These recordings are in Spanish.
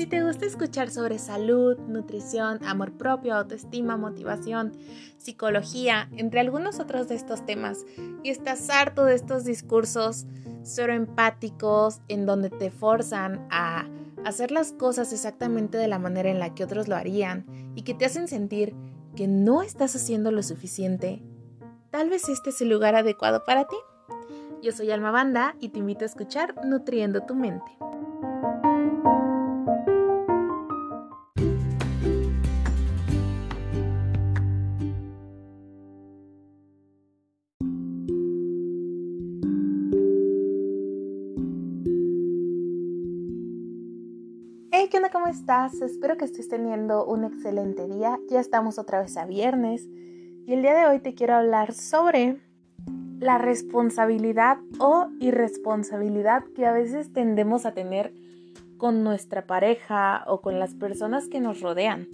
Si te gusta escuchar sobre salud, nutrición, amor propio, autoestima, motivación, psicología, entre algunos otros de estos temas, y estás harto de estos discursos solo empáticos en donde te forzan a hacer las cosas exactamente de la manera en la que otros lo harían y que te hacen sentir que no estás haciendo lo suficiente, tal vez este es el lugar adecuado para ti. Yo soy Alma Banda y te invito a escuchar Nutriendo tu mente. Estás? Espero que estés teniendo un excelente día. Ya estamos otra vez a viernes y el día de hoy te quiero hablar sobre la responsabilidad o irresponsabilidad que a veces tendemos a tener con nuestra pareja o con las personas que nos rodean.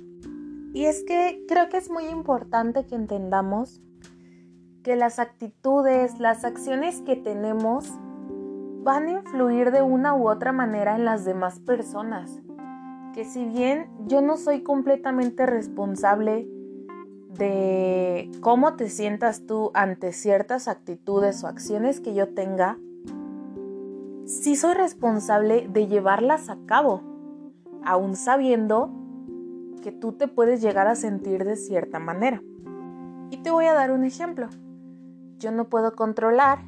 Y es que creo que es muy importante que entendamos que las actitudes, las acciones que tenemos van a influir de una u otra manera en las demás personas que si bien yo no soy completamente responsable de cómo te sientas tú ante ciertas actitudes o acciones que yo tenga, sí soy responsable de llevarlas a cabo, aún sabiendo que tú te puedes llegar a sentir de cierta manera. Y te voy a dar un ejemplo. Yo no puedo controlar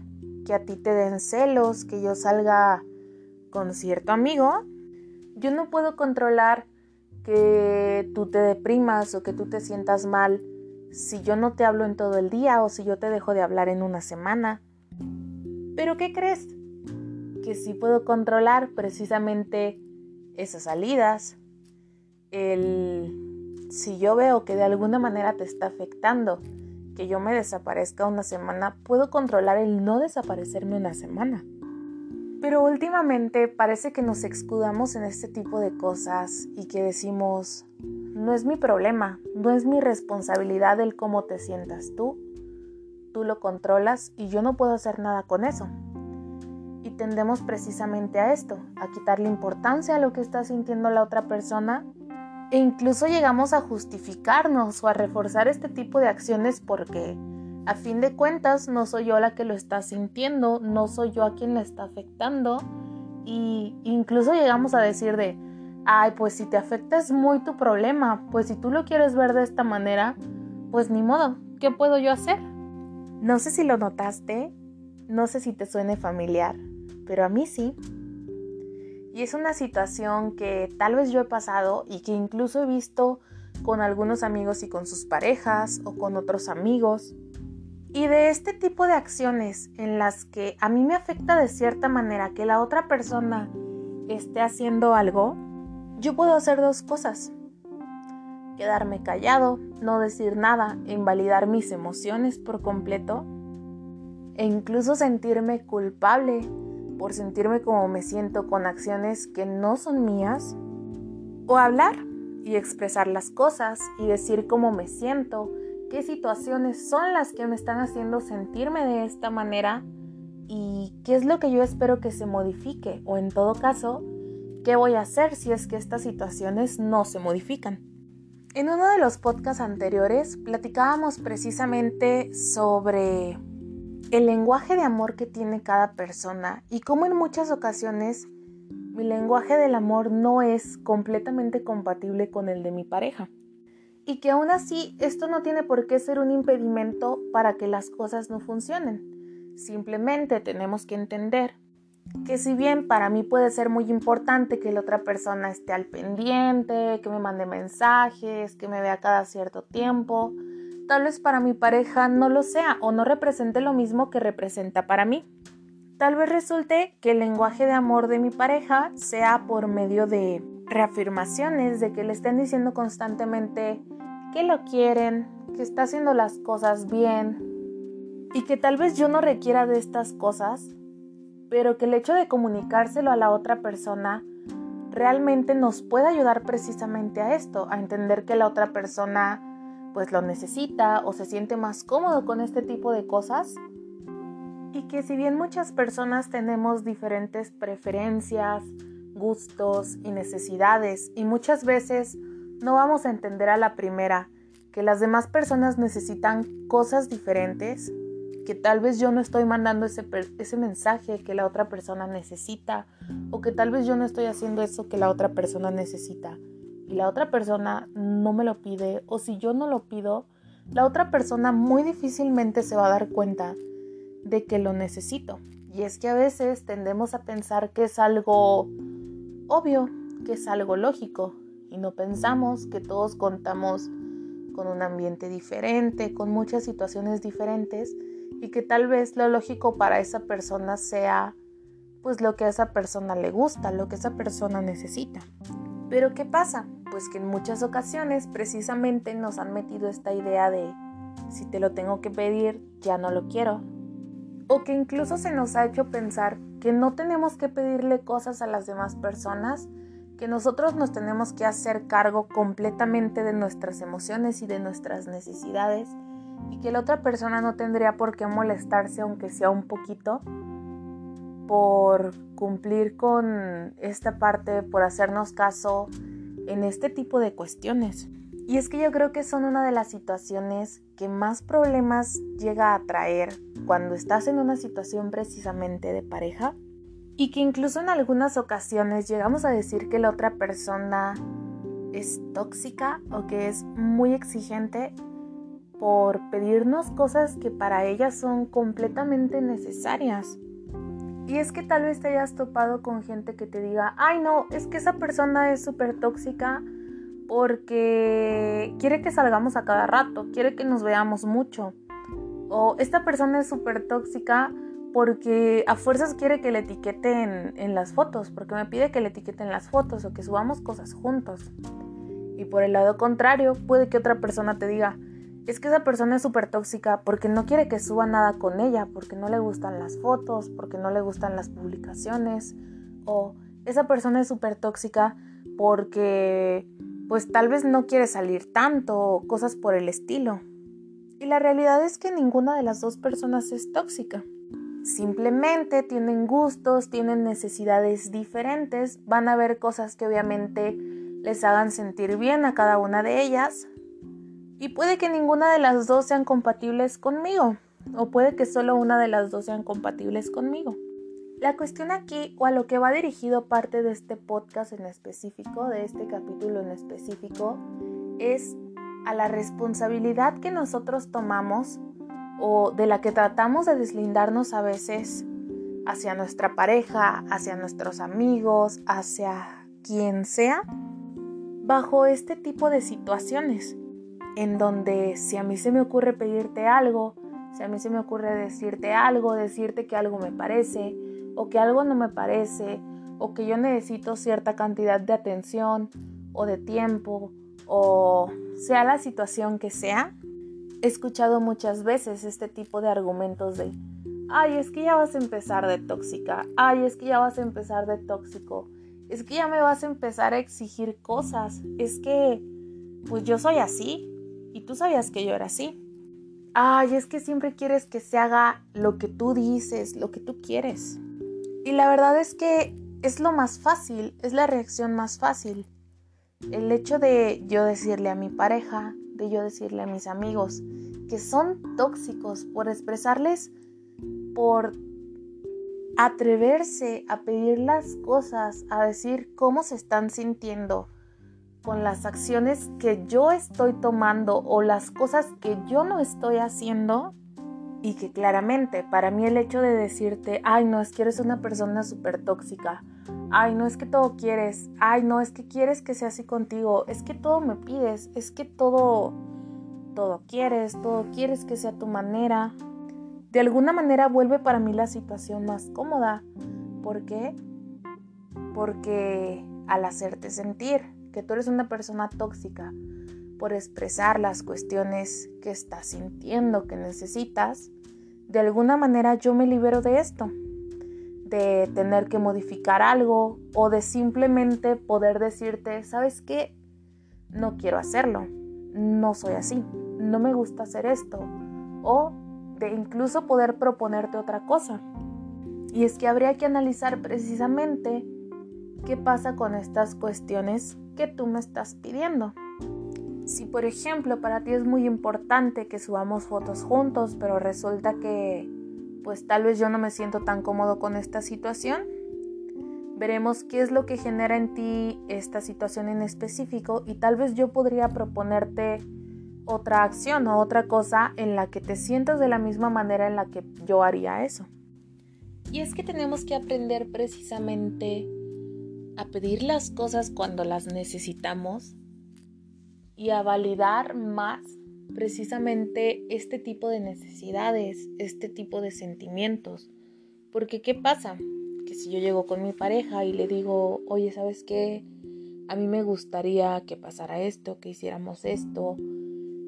que a ti te den celos, que yo salga con cierto amigo yo no puedo controlar que tú te deprimas o que tú te sientas mal si yo no te hablo en todo el día o si yo te dejo de hablar en una semana. Pero ¿qué crees? Que sí puedo controlar precisamente esas salidas. El si yo veo que de alguna manera te está afectando que yo me desaparezca una semana, puedo controlar el no desaparecerme una semana. Pero últimamente parece que nos escudamos en este tipo de cosas y que decimos, no es mi problema, no es mi responsabilidad el cómo te sientas tú. Tú lo controlas y yo no puedo hacer nada con eso. Y tendemos precisamente a esto, a quitarle importancia a lo que está sintiendo la otra persona e incluso llegamos a justificarnos o a reforzar este tipo de acciones porque a fin de cuentas, no soy yo la que lo está sintiendo, no soy yo a quien le está afectando. Y incluso llegamos a decir de, ay, pues si te afecta es muy tu problema, pues si tú lo quieres ver de esta manera, pues ni modo, ¿qué puedo yo hacer? No sé si lo notaste, no sé si te suene familiar, pero a mí sí. Y es una situación que tal vez yo he pasado y que incluso he visto con algunos amigos y con sus parejas o con otros amigos. Y de este tipo de acciones en las que a mí me afecta de cierta manera que la otra persona esté haciendo algo, yo puedo hacer dos cosas. Quedarme callado, no decir nada, invalidar mis emociones por completo e incluso sentirme culpable por sentirme como me siento con acciones que no son mías. O hablar y expresar las cosas y decir cómo me siento qué situaciones son las que me están haciendo sentirme de esta manera y qué es lo que yo espero que se modifique o en todo caso, qué voy a hacer si es que estas situaciones no se modifican. En uno de los podcasts anteriores platicábamos precisamente sobre el lenguaje de amor que tiene cada persona y cómo en muchas ocasiones mi lenguaje del amor no es completamente compatible con el de mi pareja y que aún así esto no tiene por qué ser un impedimento para que las cosas no funcionen. Simplemente tenemos que entender que si bien para mí puede ser muy importante que la otra persona esté al pendiente, que me mande mensajes, que me vea cada cierto tiempo, tal vez para mi pareja no lo sea o no represente lo mismo que representa para mí. Tal vez resulte que el lenguaje de amor de mi pareja sea por medio de reafirmaciones, de que le estén diciendo constantemente que lo quieren, que está haciendo las cosas bien y que tal vez yo no requiera de estas cosas, pero que el hecho de comunicárselo a la otra persona realmente nos puede ayudar precisamente a esto, a entender que la otra persona pues lo necesita o se siente más cómodo con este tipo de cosas. Y que si bien muchas personas tenemos diferentes preferencias, gustos y necesidades y muchas veces no vamos a entender a la primera que las demás personas necesitan cosas diferentes, que tal vez yo no estoy mandando ese, ese mensaje que la otra persona necesita o que tal vez yo no estoy haciendo eso que la otra persona necesita y la otra persona no me lo pide o si yo no lo pido, la otra persona muy difícilmente se va a dar cuenta de que lo necesito. Y es que a veces tendemos a pensar que es algo obvio, que es algo lógico, y no pensamos que todos contamos con un ambiente diferente, con muchas situaciones diferentes, y que tal vez lo lógico para esa persona sea pues lo que a esa persona le gusta, lo que esa persona necesita. Pero ¿qué pasa? Pues que en muchas ocasiones precisamente nos han metido esta idea de si te lo tengo que pedir, ya no lo quiero, o que incluso se nos ha hecho pensar que no tenemos que pedirle cosas a las demás personas, que nosotros nos tenemos que hacer cargo completamente de nuestras emociones y de nuestras necesidades y que la otra persona no tendría por qué molestarse aunque sea un poquito por cumplir con esta parte, por hacernos caso en este tipo de cuestiones. Y es que yo creo que son una de las situaciones que más problemas llega a traer cuando estás en una situación precisamente de pareja y que incluso en algunas ocasiones llegamos a decir que la otra persona es tóxica o que es muy exigente por pedirnos cosas que para ella son completamente necesarias. Y es que tal vez te hayas topado con gente que te diga, ay no, es que esa persona es súper tóxica porque quiere que salgamos a cada rato, quiere que nos veamos mucho. O esta persona es súper tóxica porque a fuerzas quiere que le etiqueten en las fotos, porque me pide que le etiqueten las fotos o que subamos cosas juntos. Y por el lado contrario, puede que otra persona te diga, es que esa persona es súper tóxica porque no quiere que suba nada con ella, porque no le gustan las fotos, porque no le gustan las publicaciones. O esa persona es súper tóxica porque pues tal vez no quiere salir tanto cosas por el estilo. Y la realidad es que ninguna de las dos personas es tóxica. Simplemente tienen gustos, tienen necesidades diferentes, van a ver cosas que obviamente les hagan sentir bien a cada una de ellas. Y puede que ninguna de las dos sean compatibles conmigo, o puede que solo una de las dos sean compatibles conmigo. La cuestión aquí, o a lo que va dirigido parte de este podcast en específico, de este capítulo en específico, es a la responsabilidad que nosotros tomamos o de la que tratamos de deslindarnos a veces hacia nuestra pareja, hacia nuestros amigos, hacia quien sea, bajo este tipo de situaciones, en donde si a mí se me ocurre pedirte algo, si a mí se me ocurre decirte algo, decirte que algo me parece, o que algo no me parece, o que yo necesito cierta cantidad de atención o de tiempo, o sea la situación que sea, he escuchado muchas veces este tipo de argumentos de, ay, es que ya vas a empezar de tóxica, ay, es que ya vas a empezar de tóxico, es que ya me vas a empezar a exigir cosas, es que, pues yo soy así, y tú sabías que yo era así. Ay, es que siempre quieres que se haga lo que tú dices, lo que tú quieres. Y la verdad es que es lo más fácil, es la reacción más fácil. El hecho de yo decirle a mi pareja, de yo decirle a mis amigos que son tóxicos por expresarles, por atreverse a pedir las cosas, a decir cómo se están sintiendo con las acciones que yo estoy tomando o las cosas que yo no estoy haciendo, y que claramente para mí el hecho de decirte, ay no, es que eres una persona súper tóxica, ay no es que todo quieres, ay no es que quieres que sea así contigo, es que todo me pides, es que todo, todo quieres, todo quieres que sea tu manera, de alguna manera vuelve para mí la situación más cómoda. ¿Por qué? Porque al hacerte sentir que tú eres una persona tóxica, por expresar las cuestiones que estás sintiendo, que necesitas, de alguna manera yo me libero de esto, de tener que modificar algo o de simplemente poder decirte, ¿sabes qué? No quiero hacerlo, no soy así, no me gusta hacer esto, o de incluso poder proponerte otra cosa. Y es que habría que analizar precisamente qué pasa con estas cuestiones que tú me estás pidiendo. Si por ejemplo para ti es muy importante que subamos fotos juntos, pero resulta que pues tal vez yo no me siento tan cómodo con esta situación, veremos qué es lo que genera en ti esta situación en específico y tal vez yo podría proponerte otra acción o otra cosa en la que te sientas de la misma manera en la que yo haría eso. Y es que tenemos que aprender precisamente a pedir las cosas cuando las necesitamos y a validar más precisamente este tipo de necesidades, este tipo de sentimientos. Porque ¿qué pasa? Que si yo llego con mi pareja y le digo, oye, ¿sabes qué? A mí me gustaría que pasara esto, que hiciéramos esto,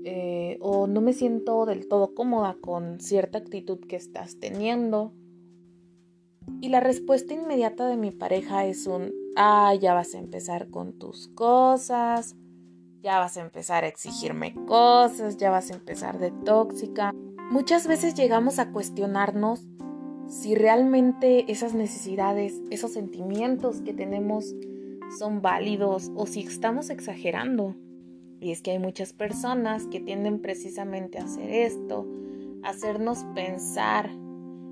eh, o no me siento del todo cómoda con cierta actitud que estás teniendo. Y la respuesta inmediata de mi pareja es un, ah, ya vas a empezar con tus cosas, ya vas a empezar a exigirme cosas, ya vas a empezar de tóxica. Muchas veces llegamos a cuestionarnos si realmente esas necesidades, esos sentimientos que tenemos son válidos o si estamos exagerando. Y es que hay muchas personas que tienden precisamente a hacer esto, a hacernos pensar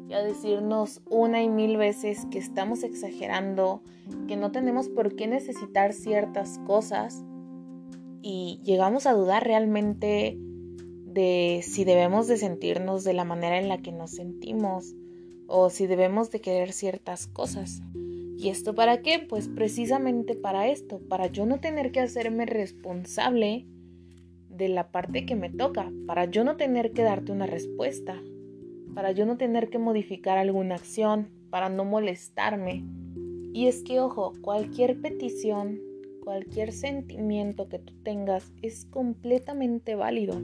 y a decirnos una y mil veces que estamos exagerando, que no tenemos por qué necesitar ciertas cosas y llegamos a dudar realmente de si debemos de sentirnos de la manera en la que nos sentimos o si debemos de querer ciertas cosas. ¿Y esto para qué? Pues precisamente para esto, para yo no tener que hacerme responsable de la parte que me toca, para yo no tener que darte una respuesta, para yo no tener que modificar alguna acción, para no molestarme. Y es que, ojo, cualquier petición cualquier sentimiento que tú tengas es completamente válido.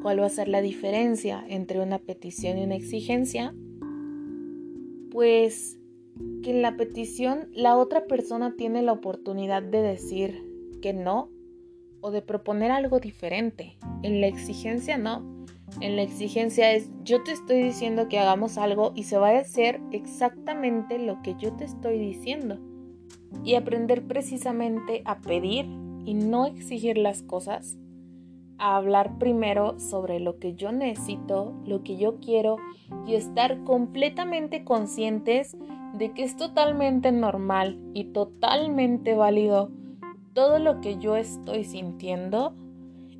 ¿Cuál va a ser la diferencia entre una petición y una exigencia? Pues que en la petición la otra persona tiene la oportunidad de decir que no o de proponer algo diferente. En la exigencia no. En la exigencia es yo te estoy diciendo que hagamos algo y se va a hacer exactamente lo que yo te estoy diciendo y aprender precisamente a pedir y no exigir las cosas, a hablar primero sobre lo que yo necesito, lo que yo quiero y estar completamente conscientes de que es totalmente normal y totalmente válido todo lo que yo estoy sintiendo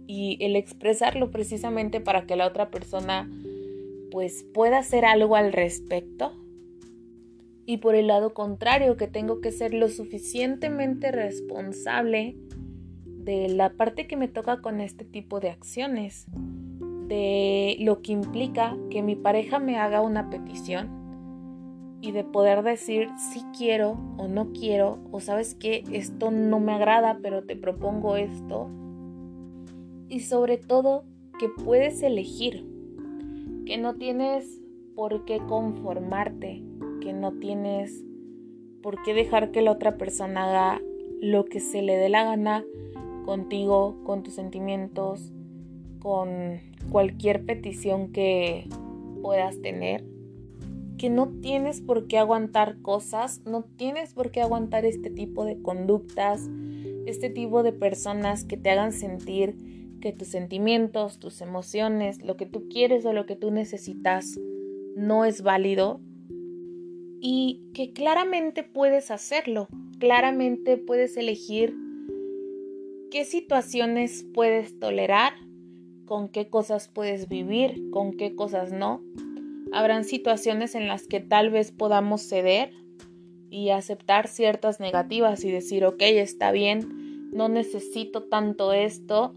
y el expresarlo precisamente para que la otra persona pues pueda hacer algo al respecto y por el lado contrario que tengo que ser lo suficientemente responsable de la parte que me toca con este tipo de acciones, de lo que implica que mi pareja me haga una petición y de poder decir si quiero o no quiero o sabes que esto no me agrada pero te propongo esto. Y sobre todo que puedes elegir, que no tienes por qué conformarte, que no tienes por qué dejar que la otra persona haga lo que se le dé la gana contigo, con tus sentimientos, con cualquier petición que puedas tener. Que no tienes por qué aguantar cosas, no tienes por qué aguantar este tipo de conductas, este tipo de personas que te hagan sentir que tus sentimientos, tus emociones, lo que tú quieres o lo que tú necesitas no es válido y que claramente puedes hacerlo, claramente puedes elegir qué situaciones puedes tolerar, con qué cosas puedes vivir, con qué cosas no. Habrán situaciones en las que tal vez podamos ceder y aceptar ciertas negativas y decir, ok, está bien, no necesito tanto esto.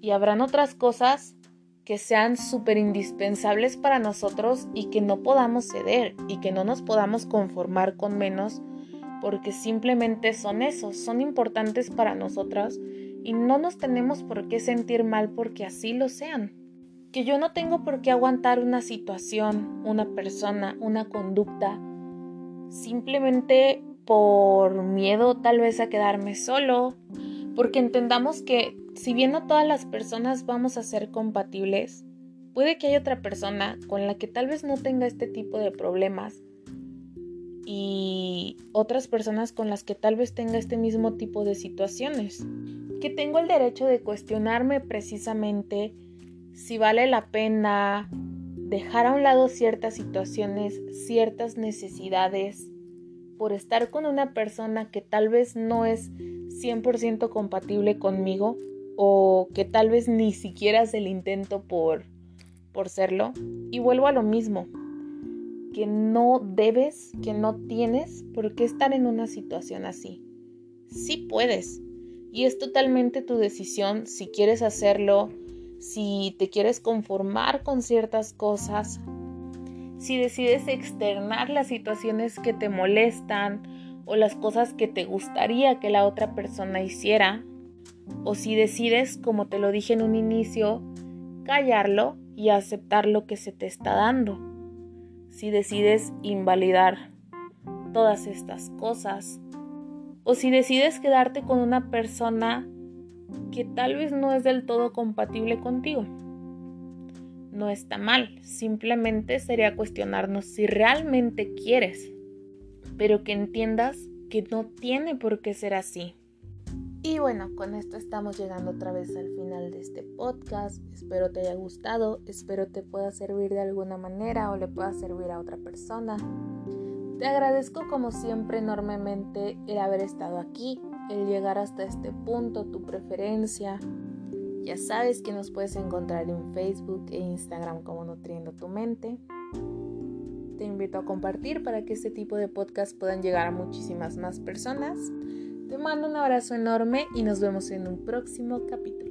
Y habrán otras cosas que sean súper indispensables para nosotros y que no podamos ceder y que no nos podamos conformar con menos porque simplemente son esos, son importantes para nosotras y no nos tenemos por qué sentir mal porque así lo sean. Que yo no tengo por qué aguantar una situación, una persona, una conducta, simplemente por miedo tal vez a quedarme solo, porque entendamos que si bien no todas las personas vamos a ser compatibles, puede que haya otra persona con la que tal vez no tenga este tipo de problemas y otras personas con las que tal vez tenga este mismo tipo de situaciones. Que tengo el derecho de cuestionarme precisamente si vale la pena dejar a un lado ciertas situaciones, ciertas necesidades, por estar con una persona que tal vez no es 100% compatible conmigo o que tal vez ni siquiera hace el intento por, por serlo. Y vuelvo a lo mismo, que no debes, que no tienes por qué estar en una situación así. Sí puedes. Y es totalmente tu decisión si quieres hacerlo, si te quieres conformar con ciertas cosas, si decides externar las situaciones que te molestan o las cosas que te gustaría que la otra persona hiciera, o si decides, como te lo dije en un inicio, callarlo y aceptar lo que se te está dando. Si decides invalidar todas estas cosas, o si decides quedarte con una persona que tal vez no es del todo compatible contigo. No está mal, simplemente sería cuestionarnos si realmente quieres, pero que entiendas que no tiene por qué ser así. Y bueno, con esto estamos llegando otra vez al final de este podcast. Espero te haya gustado, espero te pueda servir de alguna manera o le pueda servir a otra persona. Te agradezco como siempre enormemente el haber estado aquí el llegar hasta este punto, tu preferencia. Ya sabes que nos puedes encontrar en Facebook e Instagram como Nutriendo tu Mente. Te invito a compartir para que este tipo de podcast puedan llegar a muchísimas más personas. Te mando un abrazo enorme y nos vemos en un próximo capítulo.